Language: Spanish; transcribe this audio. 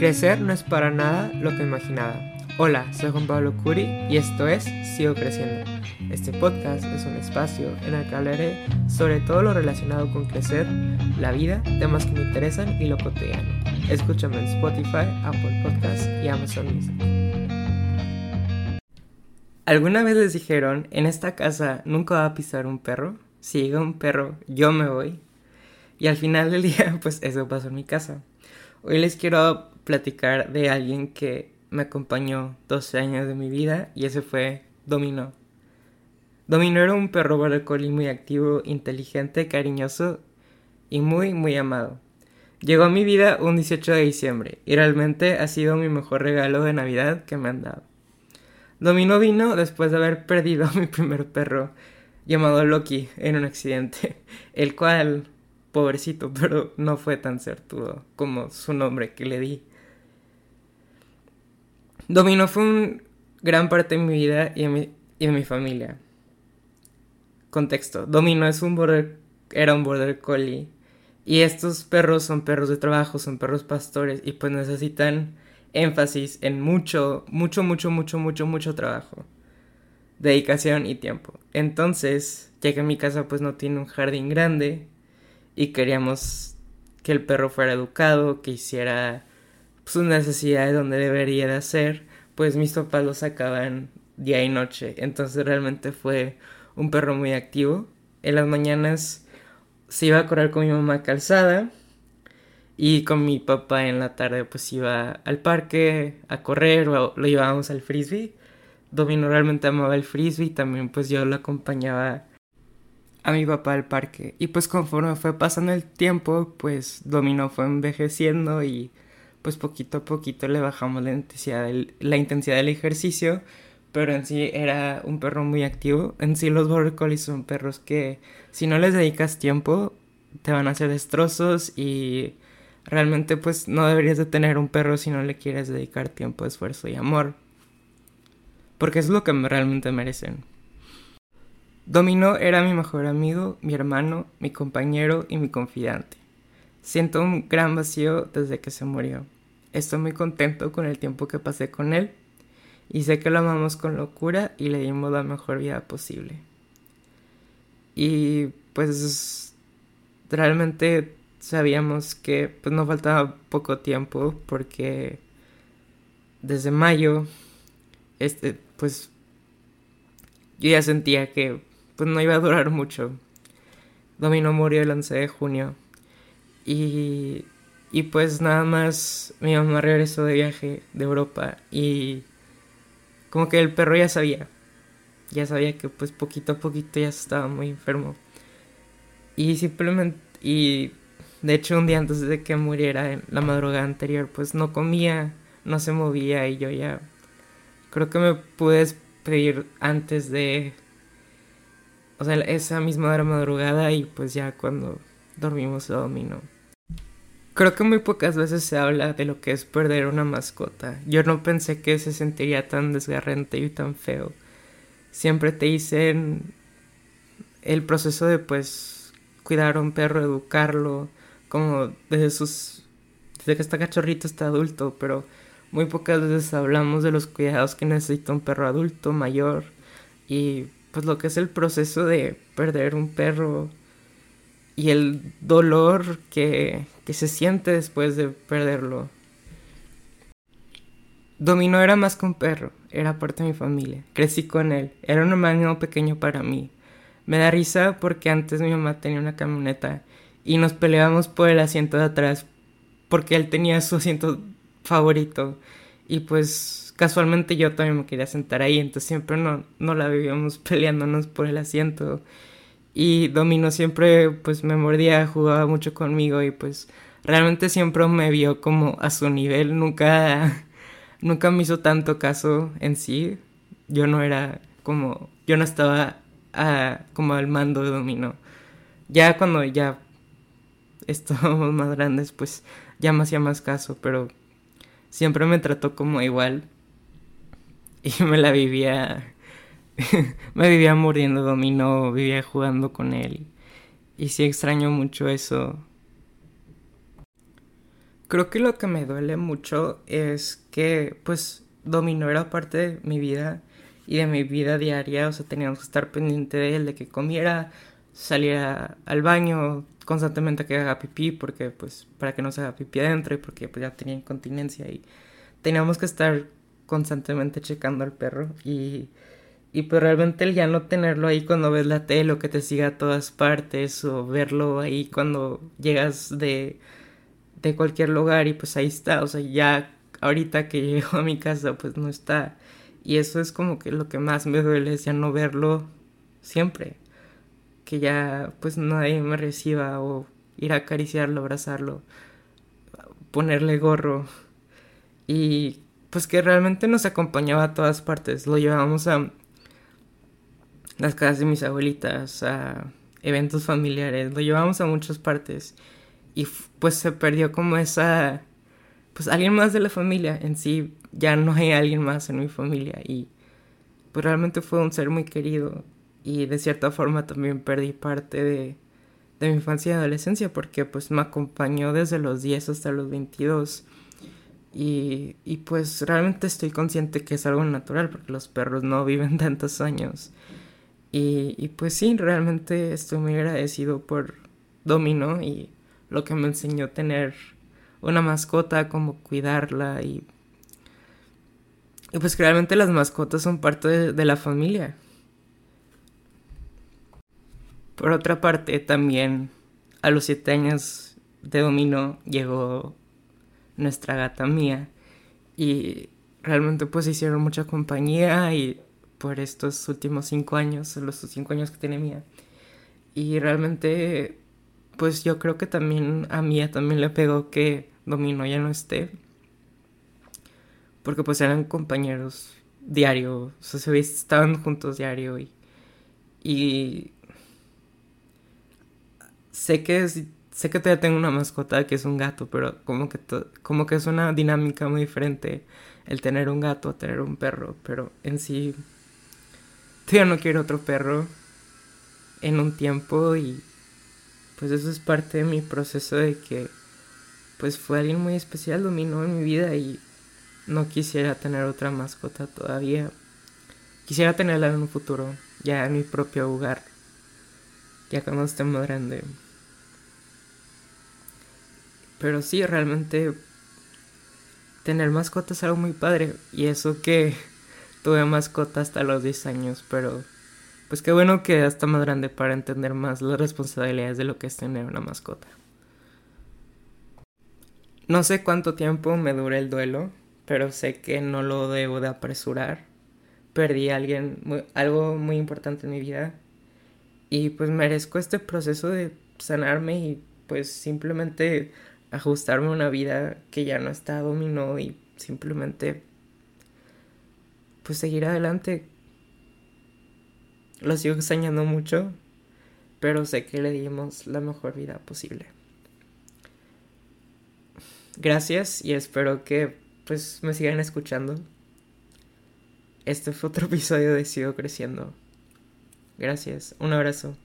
Crecer no es para nada lo que imaginaba. Hola, soy Juan Pablo Curi y esto es Sigo Creciendo. Este podcast es un espacio en el que hablaré sobre todo lo relacionado con crecer, la vida, temas que me interesan y lo cotidiano. Escúchame en Spotify, Apple Podcasts y Amazon Music. ¿Alguna vez les dijeron, en esta casa nunca va a pisar un perro? Si llega un perro, yo me voy. Y al final del día, pues eso pasó en mi casa. Hoy les quiero platicar de alguien que me acompañó 12 años de mi vida y ese fue Domino. Domino era un perro border muy activo, inteligente, cariñoso y muy, muy amado. Llegó a mi vida un 18 de diciembre y realmente ha sido mi mejor regalo de Navidad que me han dado. Domino vino después de haber perdido a mi primer perro llamado Loki en un accidente, el cual pobrecito, pero no fue tan certudo como su nombre que le di. Domino fue un gran parte de mi vida y de mi, y mi familia. Contexto. Domino es un border, era un border collie. Y estos perros son perros de trabajo, son perros pastores y pues necesitan énfasis en mucho, mucho, mucho, mucho, mucho, mucho trabajo. Dedicación y tiempo. Entonces, ya que mi casa pues no tiene un jardín grande, y queríamos que el perro fuera educado, que hiciera sus necesidades donde debería de hacer, pues mis papás lo sacaban día y noche. Entonces realmente fue un perro muy activo. En las mañanas se iba a correr con mi mamá calzada y con mi papá en la tarde pues iba al parque a correr o lo llevábamos al frisbee. Domino realmente amaba el frisbee, también pues yo lo acompañaba a mi papá al parque. Y pues conforme fue pasando el tiempo, pues Domino fue envejeciendo y pues poquito a poquito le bajamos la intensidad del, ejercicio. Pero en sí era un perro muy activo. En sí los Border Collies son perros que si no les dedicas tiempo te van a hacer destrozos y realmente pues no deberías de tener un perro si no le quieres dedicar tiempo, esfuerzo y amor. Porque es lo que realmente merecen. Domino era mi mejor amigo, mi hermano, mi compañero y mi confidante. Siento un gran vacío desde que se murió. Estoy muy contento con el tiempo que pasé con él y sé que lo amamos con locura y le dimos la mejor vida posible. Y pues realmente sabíamos que pues no faltaba poco tiempo porque desde mayo este pues yo ya sentía que pues no iba a durar mucho. Domino murió el 11 de junio. Y, y pues nada más mi mamá regresó de viaje de Europa y como que el perro ya sabía. Ya sabía que pues poquito a poquito ya estaba muy enfermo. Y simplemente... Y de hecho un día antes de que muriera en la madrugada anterior pues no comía, no se movía y yo ya... Creo que me pude despedir antes de o sea, esa misma hora madrugada y pues ya cuando dormimos se dominó. Creo que muy pocas veces se habla de lo que es perder una mascota. Yo no pensé que se sentiría tan desgarrante y tan feo. Siempre te dicen el proceso de pues cuidar a un perro, educarlo, como desde sus desde que está cachorrito está adulto, pero muy pocas veces hablamos de los cuidados que necesita un perro adulto, mayor y pues lo que es el proceso de perder un perro y el dolor que, que se siente después de perderlo. Domino era más que un perro, era parte de mi familia. Crecí con él, era un hermano pequeño para mí. Me da risa porque antes mi mamá tenía una camioneta y nos peleábamos por el asiento de atrás porque él tenía su asiento favorito y pues casualmente yo también me quería sentar ahí, entonces siempre no, no la vivíamos peleándonos por el asiento. Y Domino siempre pues me mordía, jugaba mucho conmigo y pues realmente siempre me vio como a su nivel, nunca, nunca me hizo tanto caso en sí. Yo no era como, yo no estaba como al mando de Domino. Ya cuando ya estábamos más grandes pues ya me hacía más caso, pero siempre me trató como igual y me la vivía, me vivía muriendo dominó, vivía jugando con él. Y sí extraño mucho eso. Creo que lo que me duele mucho es que pues dominó era parte de mi vida y de mi vida diaria, o sea, teníamos que estar pendiente de él, de que comiera, saliera al baño constantemente que haga pipí, porque pues para que no se haga pipí adentro y porque pues ya tenía incontinencia y teníamos que estar constantemente checando al perro y y pues realmente el ya no tenerlo ahí cuando ves la tele o que te siga a todas partes o verlo ahí cuando llegas de, de cualquier lugar y pues ahí está, o sea, ya ahorita que llego a mi casa pues no está. Y eso es como que lo que más me duele es ya no verlo siempre. Que ya pues nadie me reciba o ir a acariciarlo, abrazarlo, ponerle gorro. Y pues que realmente nos acompañaba a todas partes. Lo llevábamos a las casas de mis abuelitas, a eventos familiares, lo llevamos a muchas partes. Y pues se perdió como esa, pues alguien más de la familia. En sí, ya no hay alguien más en mi familia. Y pues realmente fue un ser muy querido. Y de cierta forma también perdí parte de, de mi infancia y adolescencia porque pues me acompañó desde los 10 hasta los 22 y, y pues realmente estoy consciente que es algo natural porque los perros no viven tantos años y, pues sí, realmente estoy muy agradecido por Domino y lo que me enseñó tener una mascota, cómo cuidarla y, y pues realmente las mascotas son parte de, de la familia. Por otra parte, también a los siete años de Domino llegó nuestra gata mía y realmente pues hicieron mucha compañía y por estos últimos cinco años, los cinco años que tiene Mía. Y realmente, pues yo creo que también a Mía también le pegó que Domino ya no esté. Porque pues eran compañeros diario, se estaban juntos diario y, sé que sé que todavía tengo una mascota que es un gato, pero como que como que es una dinámica muy diferente el tener un gato a tener un perro, pero en sí yo no quiero otro perro en un tiempo y pues eso es parte de mi proceso de que pues fue alguien muy especial, dominó en mi vida y no quisiera tener otra mascota todavía. Quisiera tenerla en un futuro, ya en mi propio hogar, ya cuando esté más grande. Pero sí, realmente tener mascotas es algo muy padre y eso que tuve mascota hasta los 10 años, pero pues qué bueno que hasta más grande para entender más las responsabilidades de lo que es tener una mascota. No sé cuánto tiempo me dure el duelo, pero sé que no lo debo de apresurar. Perdí a alguien, algo muy importante en mi vida y pues merezco este proceso de sanarme y pues simplemente ajustarme a una vida que ya no está dominó y simplemente pues seguir adelante. Lo sigo extrañando mucho, pero sé que le dimos la mejor vida posible. Gracias y espero que pues me sigan escuchando. Este fue otro episodio de Sigo Creciendo. Gracias, un abrazo.